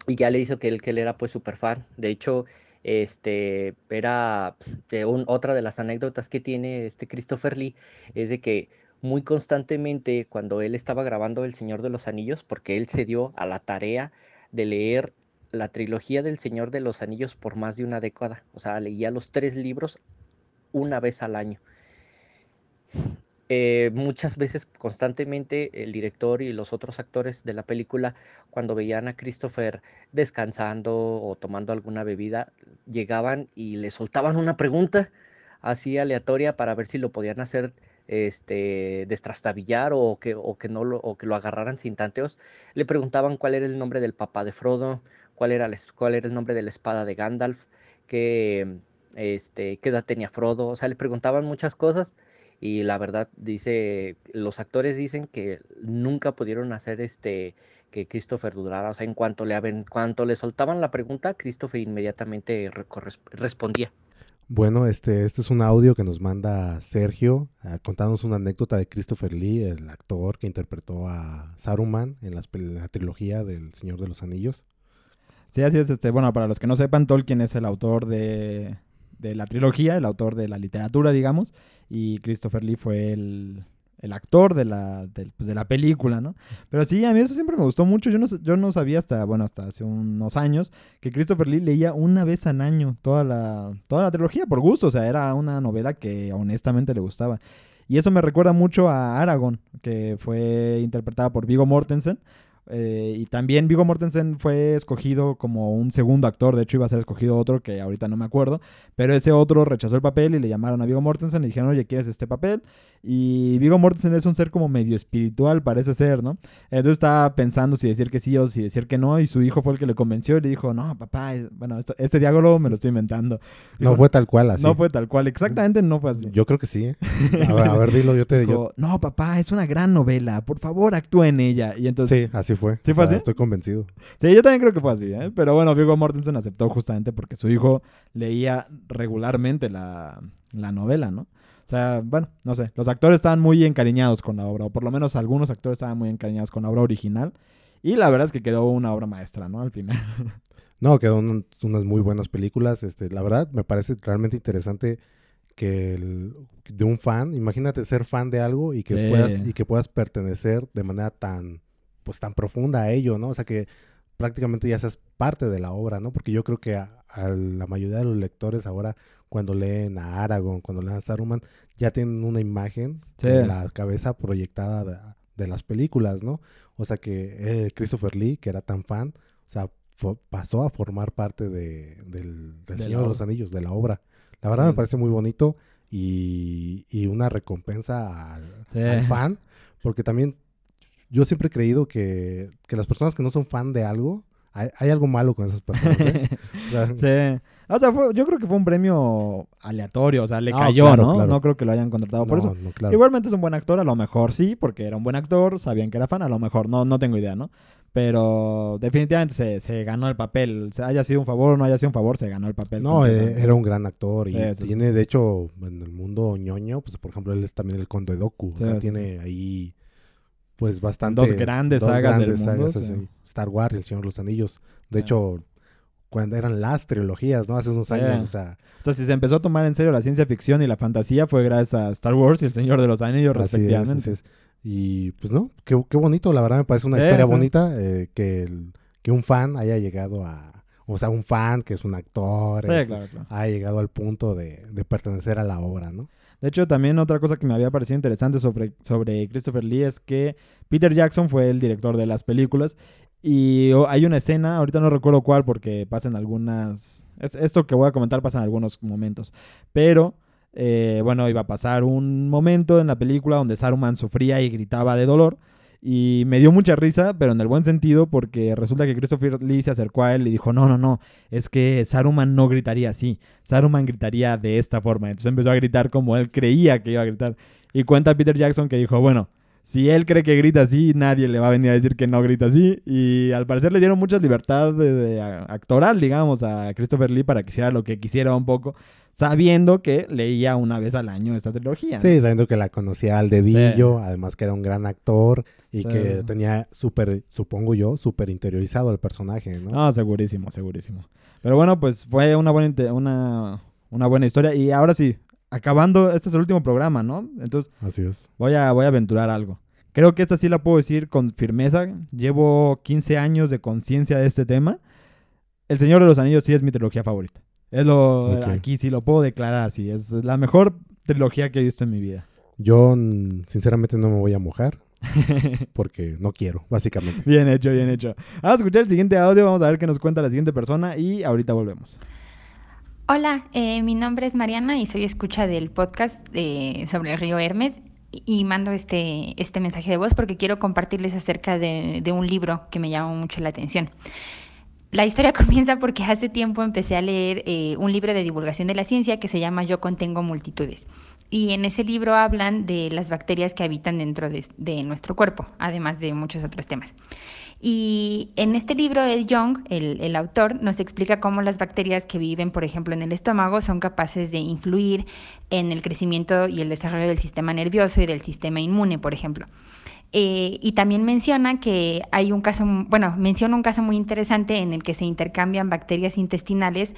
Y ya le hizo que él, que él era pues súper fan. De hecho, este, era eh, un- otra de las anécdotas que tiene este Christopher Lee, es de que muy constantemente cuando él estaba grabando El Señor de los Anillos, porque él se dio a la tarea de leer la trilogía del Señor de los Anillos por más de una década, o sea, leía los tres libros una vez al año. Eh, muchas veces, constantemente, el director y los otros actores de la película, cuando veían a Christopher descansando o tomando alguna bebida, llegaban y le soltaban una pregunta así aleatoria para ver si lo podían hacer este, destrastabillar o que, o, que no lo, o que lo agarraran sin tanteos. Le preguntaban cuál era el nombre del papá de Frodo, cuál era, cuál era el nombre de la espada de Gandalf, qué, este, qué edad tenía Frodo. O sea, le preguntaban muchas cosas y la verdad dice, los actores dicen que nunca pudieron hacer este que Christopher dudara, o sea, en cuanto le, aven- cuanto le soltaban la pregunta, Christopher inmediatamente respondía. Bueno, este, este es un audio que nos manda Sergio ah, contándonos una anécdota de Christopher Lee, el actor que interpretó a Saruman en, la trilogía del Señor de los Anillos. Sí, así es. Este, bueno, para los que no sepan, Tolkien es el autor de, de la trilogía, el autor de la literatura, digamos. Y Christopher Lee fue el, el actor de la, pues, de la película, ¿no? Pero sí, a mí eso siempre me gustó mucho. Yo no, yo no sabía hasta, bueno, hasta hace unos años que Christopher Lee leía una vez al año toda la, toda la trilogía por gusto. O sea, era una novela que honestamente le gustaba. Y eso me recuerda mucho a Aragorn, que fue interpretada por Viggo Mortensen. Eh, y también Viggo Mortensen fue escogido como un segundo actor. De hecho, iba a ser escogido otro que ahorita no me acuerdo. Pero ese otro rechazó el papel y le llamaron a Viggo Mortensen y dijeron, oye, ¿quieres este papel? Y Viggo Mortensen es un ser como medio espiritual, parece ser, ¿no? Entonces estaba pensando si decir que sí o si decir que no. Y su hijo fue el que le convenció y le dijo, no, papá, bueno, esto- este diálogo me lo estoy inventando. No fue tal cual así. No fue tal cual, exactamente no fue así. Yo creo que sí. ¿eh? A ver, a ver, dilo, yo te Dijo, no, papá, es una gran novela, por favor, actúa en ella. Y entonces, Sí, así fue. ¿Sí O fue sea, así? Estoy convencido. Sí, yo también creo que fue así, ¿eh? Pero bueno, Viggo Mortensen aceptó justamente porque su hijo leía regularmente la, la novela, ¿no? O sea, bueno, no sé, los actores estaban muy encariñados con la obra, o por lo menos algunos actores estaban muy encariñados con la obra original. Y la verdad es que quedó una obra maestra, ¿no? Al final. No, quedó un- unas muy buenas películas. Este, la verdad, me parece realmente interesante que el- de un fan, imagínate ser fan de algo y que Sí. puedas y que puedas pertenecer de manera tan pues tan profunda a ello, ¿no? O sea que prácticamente ya seas parte de la obra, ¿no? Porque yo creo que a, a la mayoría de los lectores ahora cuando leen a Aragorn, cuando leen a Saruman, ya tienen una imagen Sí. en la cabeza proyectada de, de las películas, ¿no? O sea que eh, Christopher Lee, que era tan fan, o sea, pasó a formar parte de, del, del De Señor de los. Anillos, de la obra. La verdad Sí. me parece muy bonito y, y una recompensa al, Sí. al fan, porque también yo siempre he creído que, que las personas que no son fan de algo, hay, hay algo malo con esas personas. ¿eh? O sea, Sí. O sea, fue- yo creo que fue un premio aleatorio, o sea, le No, cayó, claro, ¿no? claro. No creo que lo hayan contratado por no, eso. no, claro. Igualmente es un buen actor, a lo mejor sí, porque era un buen actor, sabían que era fan, a lo mejor, no, no tengo idea, ¿no? Pero definitivamente se, se ganó el papel, se haya sido un favor o no haya sido un favor, se ganó el papel. No, eh, era un gran actor y Sí, sí, sí. tiene, de hecho, en el mundo ñoño, pues por ejemplo, él es también el Conde Doku. O sea, tiene ahí, pues bastante. Dos grandes sagas del mundo, sagas, sí. Star Wars y El Señor de los Anillos. De hecho, cuando eran las trilogías, ¿no? Hace unos años, o sea, O sea, si se empezó a tomar en serio la ciencia ficción y la fantasía fue gracias a Star Wars y El Señor de los Anillos, así es, respectivamente. así es. Y pues no, qué, qué bonito, la verdad me parece una Sí, historia sí. bonita eh, que, el- que un fan haya llegado a. O sea, un fan que es un actor, Sí, es- claro, claro. ha llegado al punto de, de pertenecer a la obra, ¿no? De hecho, también otra cosa que me había parecido interesante sobre, Christopher Lee es que Peter Jackson fue el director de las películas y oh, hay una escena, ahorita no recuerdo cuál porque pasan algunas... es- esto que voy a comentar pasa en algunos momentos, pero eh, bueno, iba a pasar un momento en la película donde Saruman sufría y gritaba de dolor y me dio mucha risa, pero en el buen sentido porque resulta que Christopher Lee se acercó a él y dijo, no, no, no, es que Saruman no gritaría así. Saruman gritaría de esta forma. Entonces empezó a gritar como él creía que iba a gritar. Y cuenta Peter Jackson que dijo, bueno, si él cree que grita así, nadie le va a venir a decir que no grita así. Y al parecer le dieron mucha libertad de, actoral, digamos, a Christopher Lee para que hiciera lo que quisiera un poco, sabiendo que leía una vez al año esta trilogía. ¿no? Sí, sabiendo que la conocía al dedillo, además que era un gran actor y Sí. que tenía súper, supongo yo, súper interiorizado el personaje, ¿no? No, segurísimo, segurísimo. Pero bueno, pues fue una buena, una, una buena historia. Y ahora sí, acabando, este es el último programa, ¿no? Entonces Así es. voy a, voy a aventurar algo. Creo que esta sí la puedo decir con firmeza. Llevo 15 años de conciencia de este tema. El Señor de los Anillos sí es mi trilogía favorita. Es lo, Ok. Aquí sí lo puedo declarar así. Es la mejor trilogía que he visto en mi vida. Yo, sinceramente, no me voy a mojar porque no quiero, básicamente. bien hecho, bien hecho. Vamos a escuchar el siguiente audio. Vamos a ver qué nos cuenta la siguiente persona. Y ahorita volvemos. Hola, eh, mi nombre es Mariana y soy escucha del podcast eh, sobre el río Hermes y- mando este, este mensaje de voz porque quiero compartirles acerca de, de un libro que me llamó mucho la atención. La historia comienza porque hace tiempo empecé a leer eh, un libro de divulgación de la ciencia que se llama Yo contengo multitudes. Y en ese libro hablan de las bacterias que habitan dentro de, nuestro cuerpo, además de muchos otros temas. Y en este libro, Ed Young, el, el autor, nos explica cómo las bacterias que viven, por ejemplo, en el estómago son capaces de influir en el crecimiento y el desarrollo del sistema nervioso y del sistema inmune, por ejemplo. Eh, y también menciona que hay un caso, bueno, menciona un caso muy interesante en el que se intercambian bacterias intestinales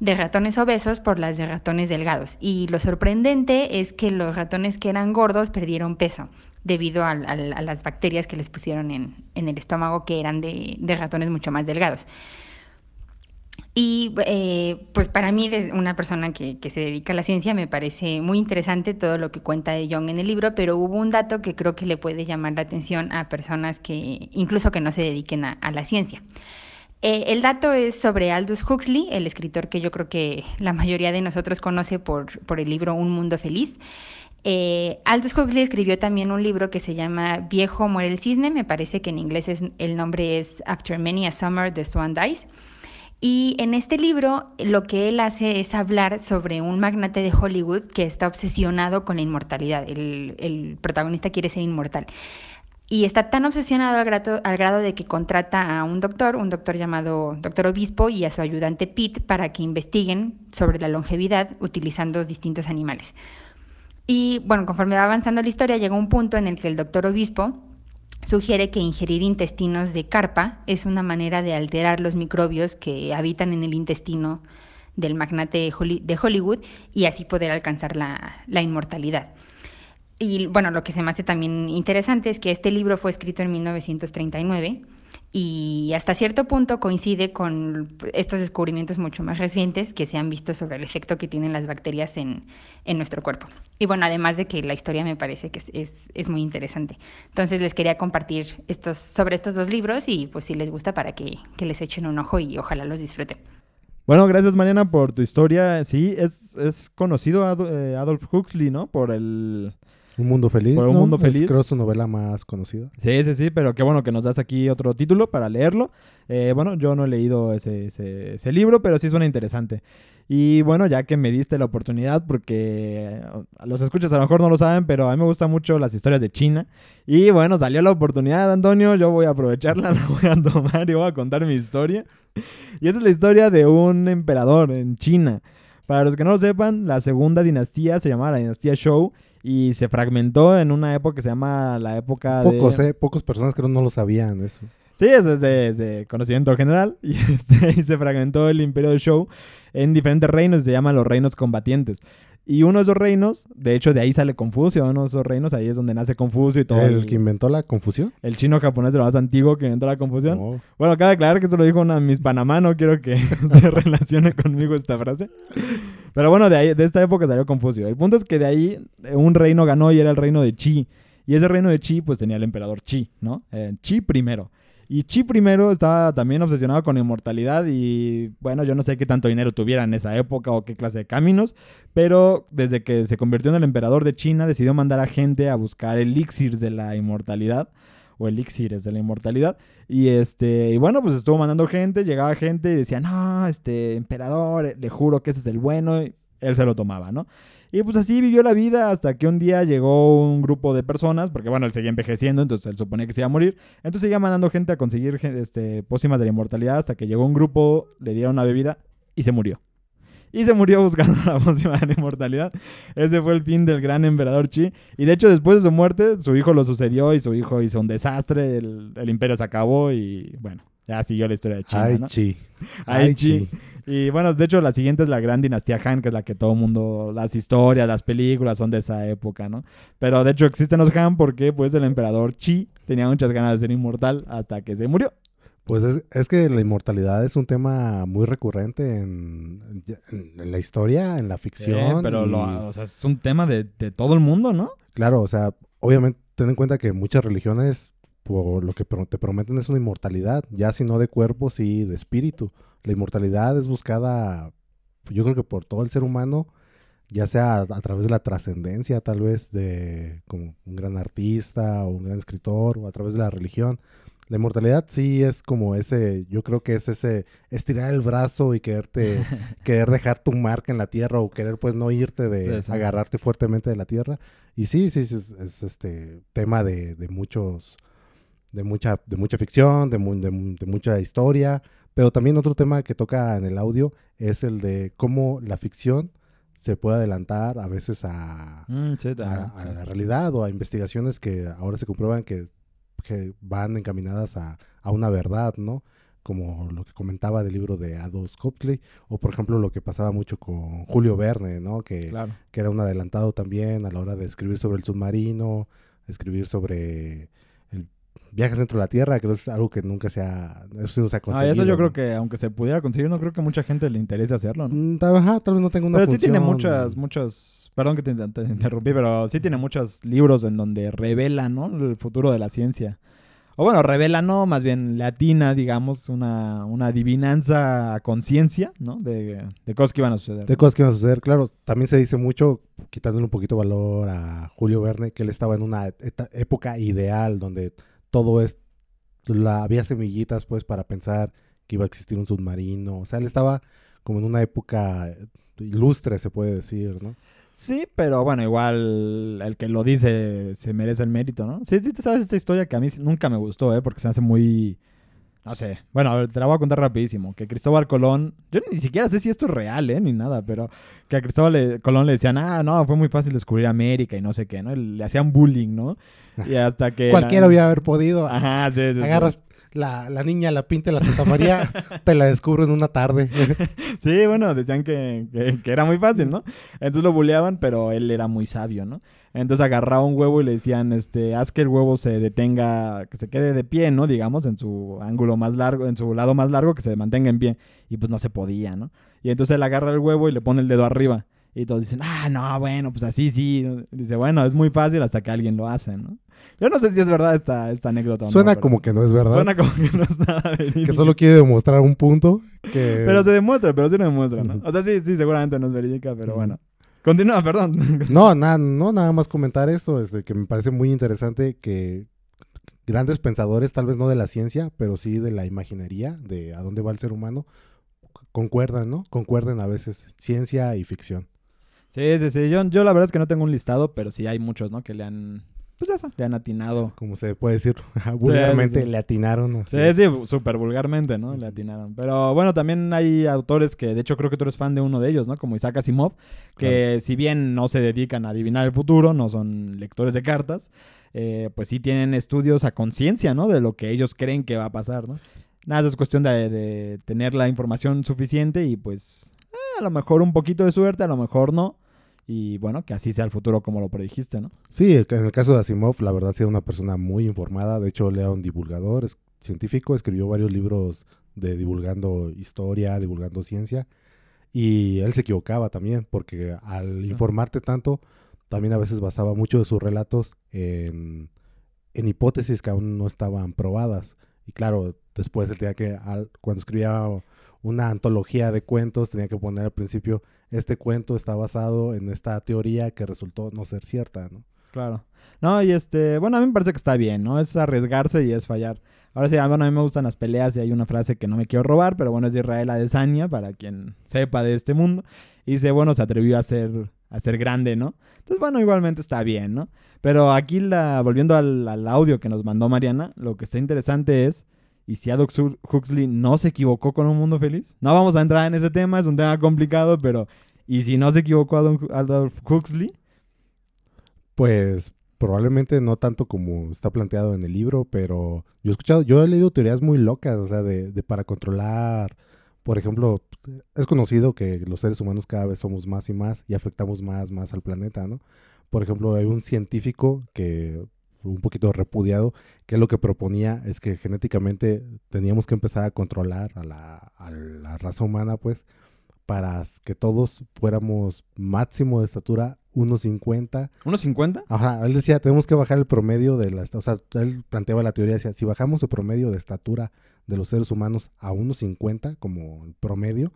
de ratones obesos por las de ratones delgados. Y lo sorprendente es que los ratones que eran gordos perdieron peso debido al- a, las bacterias que les pusieron en, en el estómago que eran de, de ratones mucho más delgados. Y eh, pues para mí, una persona que, que se dedica a la ciencia, me parece muy interesante todo lo que cuenta de Young en el libro, pero hubo un dato que creo que le puede llamar la atención a personas que incluso que no se dediquen a, a la ciencia. Eh, el dato es sobre Aldous Huxley, el escritor que yo creo que la mayoría de nosotros conoce por, por el libro Un Mundo Feliz. Eh, Aldous Huxley escribió también un libro que se llama Viejo muere el cisne, me parece que en inglés es- el nombre es After Many a Summer the Swan Dies. Y en este libro lo que él hace es hablar sobre un magnate de Hollywood que está obsesionado con la inmortalidad. El, protagonista quiere ser inmortal. Y está tan obsesionado al grado de que contrata a un doctor, un doctor llamado Doctor Obispo, y a su ayudante Pete para que investiguen sobre la longevidad utilizando distintos animales. Y bueno, conforme va avanzando la historia, llega un punto en el que el doctor Obispo sugiere que ingerir intestinos de carpa es una manera de alterar los microbios que habitan en el intestino del magnate de Holly- de Hollywood y así poder alcanzar la, la inmortalidad. Y bueno, lo que se me hace también interesante es que este libro fue escrito en 1939 y hasta cierto punto coincide con estos descubrimientos mucho más recientes que se han visto sobre el efecto que tienen las bacterias en, en nuestro cuerpo. Y bueno, además de que la historia me parece que es, es, es muy interesante. Entonces les quería compartir estos, sobre estos dos libros y pues si les gusta para que, que les echen un ojo y ojalá los disfruten. Bueno, gracias Mariana por tu historia. Sí, es, es conocido eh, Adolf Huxley, ¿no? Por el... Un mundo feliz. Por un ¿no? mundo Es, feliz. creo su novela más conocida. Sí, sí, sí, pero qué bueno que nos das aquí otro título para leerlo. Eh, bueno, yo no he leído ese, ese, ese libro, pero sí suena interesante. Y bueno, ya que me diste la oportunidad, porque eh, los escuchas a lo mejor no lo saben, pero a mí me gustan mucho las historias de China. Y bueno, salió la oportunidad, Antonio, yo voy a aprovecharla, la voy a tomar y voy a contar mi historia. Y esa es la historia de un emperador en China. Para los que no lo sepan, la segunda dinastía se llamaba la dinastía Zhou y se fragmentó en una época que se llama la época Pocos, de... ¿eh? Pocas personas creo no lo sabían eso. Sí, eso es de, de conocimiento general. Y, este, y se fragmentó el imperio de Zhou en diferentes reinos, se llaman los reinos combatientes. Y uno de esos reinos, de hecho de ahí sale Confucio, uno de esos reinos, ahí es donde nace Confucio y todo. ¿El El, que inventó la confusión? el chino japonés de lo más antiguo que inventó la confusión. No. Bueno, cabe aclarar que esto lo dijo una Miss Panamá, no quiero que se relacione conmigo esta frase. Pero bueno, de, ahí, de esta época salió Confucio. El punto es que de ahí eh, un reino ganó y era el reino de Chi. Y ese reino de Chi, pues tenía el emperador Chi, ¿no? Eh, Chi primero. Y Chi primero estaba también obsesionado con inmortalidad y bueno, yo no sé qué tanto dinero tuviera en esa época o qué clase de caminos, pero desde que se convirtió en el emperador de China decidió mandar a gente a buscar elixirs de la inmortalidad o elixires de la inmortalidad. Y este, y bueno, pues estuvo mandando gente, llegaba gente y decía, no, este, emperador, le juro que ese es el bueno, y él se lo tomaba, ¿no? Y pues así vivió la vida hasta que un día llegó un grupo de personas, porque bueno, él seguía envejeciendo, entonces él suponía que se iba a morir. Entonces seguía mandando gente a conseguir este, pócimas de la inmortalidad hasta que llegó un grupo, le dieron una bebida y se murió. Y se murió buscando la pócima de la inmortalidad. Ese fue el fin del gran emperador Chi. Y de hecho, después de su muerte, su hijo lo sucedió y su hijo hizo un desastre. El, el imperio se acabó y bueno, ya siguió la historia de China. Ay, ¿no? chi. Ai Chi. Y bueno, de hecho, la siguiente es la gran dinastía Han, que es la que todo el mundo, las historias, las películas son de esa época, ¿no? Pero de hecho existen los Han porque pues el emperador Chi tenía muchas ganas de ser inmortal hasta que se murió. Pues es, es que la inmortalidad es un tema muy recurrente en, en- en la historia, en la ficción. Sí, pero y- lo- o sea, es un tema de, de todo el mundo, ¿no? Claro, o sea, obviamente ten en cuenta que muchas religiones por lo que te prometen es una inmortalidad, ya si no de cuerpo, sí de espíritu. La inmortalidad es buscada, yo creo que por todo el ser humano, ya sea a, a través de la trascendencia, tal vez de como un gran artista o un gran escritor, o a través de la religión. La inmortalidad sí es como ese, yo creo que es ese estirar el brazo y quererte, querer dejar tu marca en la tierra o querer pues no irte de Sí, sí. agarrarte fuertemente de la tierra. Y sí, sí, sí, es, es este tema de, de muchos, de mucha, de mucha ficción, de, mu- de de mucha historia. Pero también otro tema que toca en el audio es el de cómo la ficción se puede adelantar a veces a, Mm, sí, a, la realidad o a investigaciones que ahora se comprueban que, que van encaminadas a, a una verdad, ¿no? Como lo que comentaba del libro de Aldous Huxley, o por ejemplo lo que pasaba mucho con Julio Verne, ¿no? Que, Claro. que era un adelantado también a la hora de escribir sobre el submarino, escribir sobre viajes dentro de la Tierra, creo que es algo que nunca se ha, eso no se ha Ah, conseguido. eso yo creo que aunque se pudiera conseguir, no creo que mucha gente le interese hacerlo, ¿no? Mm, ajá, tal vez no tenga una Pero sí tiene muchas, muchos, perdón que te, te interrumpí, pero sí tiene muchos libros en donde revela, ¿no? El futuro de la ciencia. O bueno, revela no, más bien latina, digamos, una, una adivinanza a conciencia, ¿no? De, de cosas que iban a suceder. De cosas que iban a suceder, claro. También se dice mucho, quitándole un poquito valor a Julio Verne, que él estaba en una época ideal donde todo es, la, había semillitas pues para pensar que iba a existir un submarino. O sea, él estaba como en una época ilustre, se puede decir, ¿no? Sí, pero bueno, igual el que lo dice se merece el mérito, ¿no? Sí, sí te sabes esta historia que a mí nunca me gustó, ¿eh? Porque se me hace muy... No sé. Bueno, a ver, te la voy a contar rapidísimo. Que Cristóbal Colón... Yo ni siquiera sé si esto es real, ¿eh? Ni nada, pero... Que a Cristóbal le- Colón le decían, ah, no, fue muy fácil descubrir América y no sé qué, ¿no? Le hacían bullying, ¿no? Y hasta que... Cualquiera había haber podido. Ajá, sí, sí, sí. Agarras, la, la niña, la pinta de la Santa María, te la descubro en una tarde. Sí, bueno, decían que, que- que era muy fácil, ¿no? Entonces lo buleaban, pero él era muy sabio, ¿no? Entonces agarraba un huevo y le decían, este, haz que el huevo se detenga, que se quede de pie, ¿no? Digamos, en su ángulo más largo, en su lado más largo, que se mantenga en pie. Y pues no se podía, ¿no? Y entonces él agarra el huevo y le pone el dedo arriba. Y todos dicen, ah, no, bueno, pues así sí. Dice, bueno, es muy fácil hasta que alguien lo hace, ¿no? Yo no sé si es verdad esta, esta anécdota. no, Suena como que no es verdad. Suena como que no es nada que verídico. solo quiere demostrar un punto. Que... Pero se demuestra, pero sí lo demuestra, ¿no? O sea, sí, sí, seguramente no es verídica, pero bueno. Continúa, perdón. No, nada, no, nada más comentar esto, este, que me parece muy interesante que grandes pensadores, tal vez no de la ciencia, pero sí de la imaginería, de a dónde va el ser humano, concuerdan, ¿no? Concuerdan a veces ciencia y ficción. Sí, sí, sí. Yo, yo la verdad es que no tengo un listado, pero sí hay muchos, ¿no? Que le han, pues eso, le han atinado. Como se puede decir vulgarmente, sí. le atinaron. Sí, sí, súper vulgarmente, ¿no? Le atinaron. Pero bueno, también hay autores que, de hecho, creo que tú eres fan de uno de ellos, ¿no? Como Isaac Asimov, que si bien no se dedican a adivinar el futuro, no son lectores de cartas, eh, pues sí tienen estudios a conciencia, ¿no? De lo que ellos creen que va a pasar, ¿no? Nada, es cuestión de, de tener la información suficiente y pues eh, a lo mejor un poquito de suerte, a lo mejor no. Y bueno, que así sea el futuro como lo predijiste, ¿no? Sí, en el caso de Asimov, la verdad, sí era una persona muy informada. De hecho, él era un divulgador, es científico, escribió varios libros de divulgando historia, divulgando ciencia. Y él se equivocaba también, porque al informarte tanto, también a veces basaba mucho de sus relatos en, en hipótesis que aún no estaban probadas. Y claro, después él tenía que, al- cuando escribía una antología de cuentos, tenía que poner al principio, este cuento está basado en esta teoría que resultó no ser cierta, ¿no? Claro. No, y este, bueno, a mí me parece que está bien, ¿no? Es arriesgarse y es fallar. Ahora sí, bueno, a mí me gustan las peleas y hay una frase que no me quiero robar, pero bueno, es de Israel Adesanya, para quien sepa de este mundo. Y dice, bueno, se atrevió a ser, a ser grande, ¿no? Entonces, bueno, igualmente está bien, ¿no? Pero aquí, la, volviendo al, al audio que nos mandó Mariana, lo que está interesante es, ¿y si Hu- Huxley no se equivocó con un mundo feliz? No vamos a entrar en ese tema, es un tema complicado, pero ¿y si no se equivocó Aldous Huxley? Pues probablemente no tanto como está planteado en el libro, pero yo he escuchado, yo he leído teorías muy locas, o sea, de, de para controlar, por ejemplo, es conocido que los seres humanos cada vez somos más y más y afectamos más, más al planeta, ¿no? Por ejemplo, hay un científico que un poquito repudiado, que lo que proponía es que genéticamente teníamos que empezar a controlar a la, a la raza humana, pues, para que todos fuéramos máximo de estatura 1.50 ¿1.50? Ajá, él decía, tenemos que bajar el promedio de la... O sea, él planteaba la teoría, decía, si bajamos el promedio de estatura de los seres humanos a 1.50 como el promedio,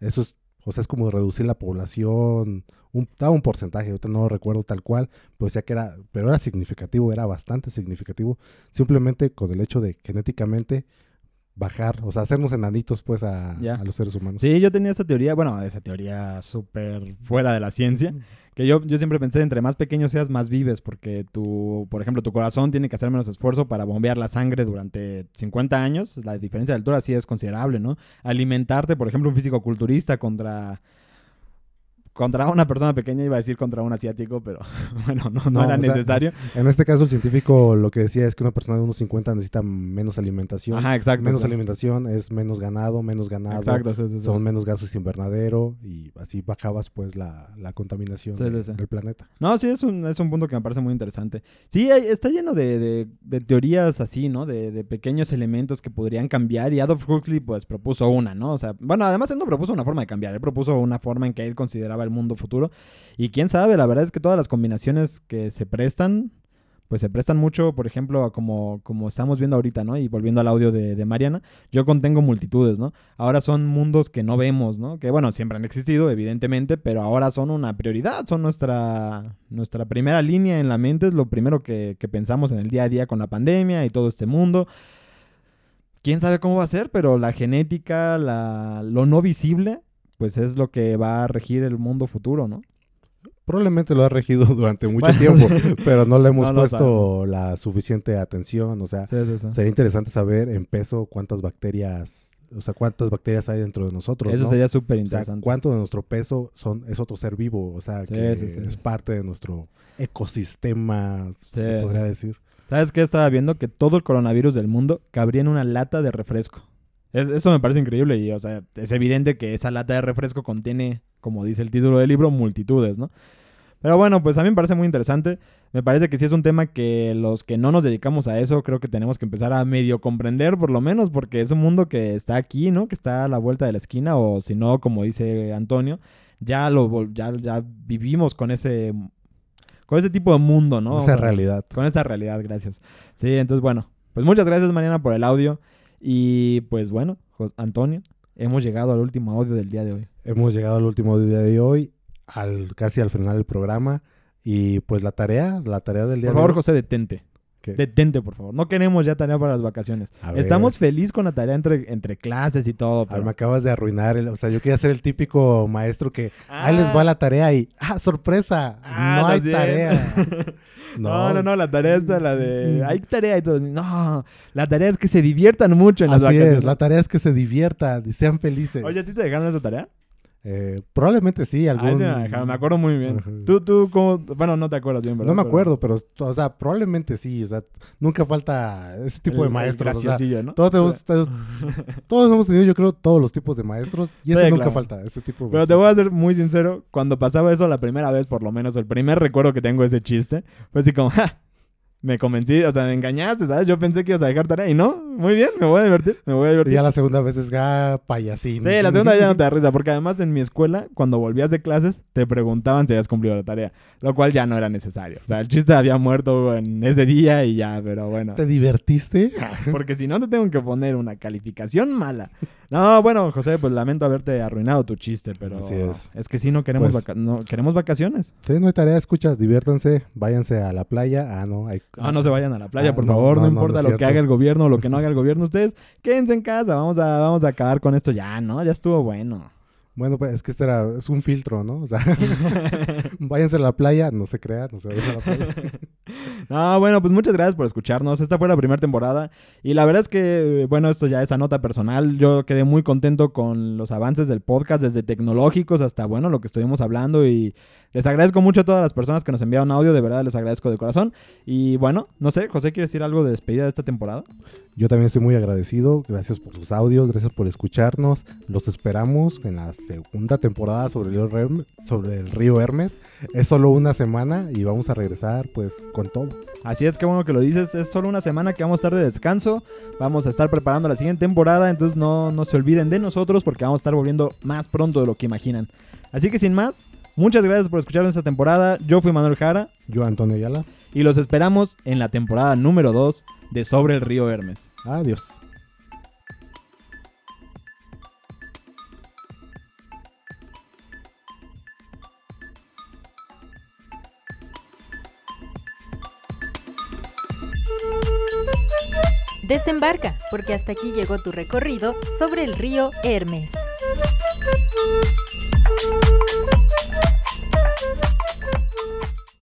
eso es, o sea, es como reducir la población, un, daba un porcentaje, ahorita no lo recuerdo tal cual, pero decía que era, pero era significativo, era bastante significativo, simplemente con el hecho de genéticamente bajar, o sea, hacernos enanitos pues a, Ya. a los seres humanos. Sí, yo tenía esa teoría, bueno, esa teoría súper fuera de la ciencia, que yo, yo siempre pensé, entre más pequeño seas, más vives, porque tu, por ejemplo, tu corazón tiene que hacer menos esfuerzo para bombear la sangre durante 50 años, la diferencia de altura sí es considerable, ¿no? Alimentarte, por ejemplo, un físico-culturista contra... Contra una persona pequeña iba a decir contra un asiático, pero bueno, no, no, No, era o sea, necesario. En este caso, el científico lo que decía es que una persona de 1.50 necesita menos alimentación. Ajá, exacto. menos alimentación es menos ganado, menos ganado. Exacto, sí, sí, sí. Son menos gases invernadero y así bajabas pues la, la contaminación de- del planeta. No, sí, es un, es un punto que me parece muy interesante. Sí, está lleno de, de- de teorías así, ¿no? De, de pequeños elementos que podrían cambiar y Adolf Huxley pues propuso una, ¿no? O sea, bueno, además él no propuso una forma de cambiar, él propuso una forma en que él consideraba el mundo futuro. Y quién sabe, la verdad es que todas las combinaciones que se prestan, pues se prestan mucho, por ejemplo, a como, como estamos viendo ahorita, ¿no? Y volviendo al audio de, Mariana, yo contengo multitudes, ¿no? Ahora son mundos que no vemos, ¿no? Que bueno, siempre han existido, evidentemente, pero ahora son una prioridad, son nuestra, nuestra primera línea en la mente, es lo primero que, que pensamos en el día a día con la pandemia y todo este mundo. Quién sabe cómo va a ser, pero la genética, la, lo no visible, pues es lo que va a regir el mundo futuro, ¿no? Probablemente lo ha regido durante mucho Bueno, tiempo, pero no le hemos No puesto la suficiente atención. O sea, Sí, sí, sí. sería interesante saber en peso cuántas bacterias, o sea, cuántas bacterias hay dentro de nosotros. Eso ¿no? sería súper O sea, interesante. cuánto de nuestro peso son, es otro ser vivo, o sea, que es parte de nuestro ecosistema, se podría decir. ¿Sabes qué? Estaba viendo que todo el coronavirus del mundo cabría en una lata de refresco. Es- eso me parece increíble y, o sea, es evidente que esa lata de refresco contiene, como dice el título del libro, multitudes, ¿no? Pero bueno, pues a mí me parece muy interesante. Me parece que sí es un tema que los que no nos dedicamos a eso, creo que tenemos que empezar a medio comprender, por lo menos, porque es un mundo que está aquí, ¿no? Que está a la vuelta de la esquina, o si no, como dice Antonio, ya lo ya, ya vivimos con ese con ese tipo de mundo, ¿no? Esa O sea, realidad. con esa realidad, gracias. Sí, entonces bueno, pues muchas gracias Mariana por el audio y pues bueno, Antonio, hemos llegado al último audio del día de hoy. Hemos llegado al último día de hoy, al casi al final del programa. Y pues la tarea, la tarea del día Por favor, de hoy. José, detente. ¿Qué? Detente, por favor. No queremos ya tarea para las vacaciones. Estamos feliz con la tarea entre, entre clases y todo. A ver, pero- me acabas de arruinar. el- o sea, yo quería ser el típico maestro que ahí les va la tarea y ¡ah, sorpresa! Ah, no hay tarea. No, no, no, la tarea es la de... Mm. Hay tarea y todo. No, la tarea es que se diviertan mucho en las Así vacaciones. es, la tarea es que se diviertan y sean felices. Oye, ¿a ti te dejaron esa tarea? Eh, probablemente sí, Ah, algún... sí me acuerdo muy bien. Tú, tú, ¿cómo? Bueno, no te acuerdas bien, ¿verdad? No me acuerdo, pero, o sea, probablemente sí. O sea, nunca falta ese tipo El- de maestros. o sea, graciosillo, ¿no? todos, tenemos- todos, todos hemos tenido, yo creo, todos los tipos de maestros. Y Sí, nunca claro. falta, ese tipo de Pero te voy a ser muy sincero, cuando pasaba eso la primera vez, por lo menos, el primer recuerdo que tengo de ese chiste, fue así como, ¡ja! Me convencí, o sea, me engañaste, ¿sabes? Yo pensé que ibas a dejar tarea y no, muy bien, me voy a divertir, me voy a Y divertir. ya la segunda vez es ah, payasín. Sí, la segunda vez ya no te da risa, porque además en mi escuela, cuando volvías de clases, te preguntaban si habías cumplido la tarea, lo cual ya no era necesario. O sea, el chiste había muerto en ese día y ya, pero bueno. ¿Te divertiste? Porque si no te tengo que poner una calificación mala. No, bueno, José, pues lamento haberte arruinado tu chiste, pero Así es. es que sí no queremos Pues- vaca- no queremos vacaciones. Sí, no hay tarea, escuchas, diviértanse, váyanse a la playa. Ah, no, hay... Ah, no se vayan a la playa, Ah, por no, favor, no, no, no, importa no lo que haga el gobierno o lo que no haga el gobierno, ustedes quédense en casa, vamos a vamos a acabar con esto ya, ¿no? Ya estuvo bueno. Bueno, pues es que este era, es un filtro, ¿no? O sea, váyanse a la playa, no se crean, no se vayan a la playa. No, bueno, pues muchas gracias por escucharnos. Esta fue la primera temporada. Y la verdad es que, bueno, esto ya es a nota personal. Yo quedé muy contento con los avances del podcast, desde tecnológicos hasta, bueno, lo que estuvimos hablando. Y les agradezco mucho a todas las personas que nos enviaron audio. De verdad, les agradezco de corazón. Y bueno, no sé, José, ¿quiere decir algo de despedida de esta temporada? Yo también estoy muy agradecido. Gracias por sus audios, gracias por escucharnos. Los esperamos en la segunda temporada sobre el río, Herm- sobre el río Hermes. Es solo una semana y vamos a regresar pues con todo. Así es que bueno que lo dices, es solo una semana que vamos a estar de descanso, vamos a estar preparando la siguiente temporada, entonces no, no se olviden de nosotros porque vamos a estar volviendo más pronto de lo que imaginan. Así que sin más, muchas gracias por escucharnos esta temporada, yo fui Manuel Jara Yo, Antonio Ayala. y los esperamos en la temporada número 2 de Sobre el Río Hermes. Adiós. Desembarca, porque hasta aquí llegó tu recorrido sobre el río Hermes.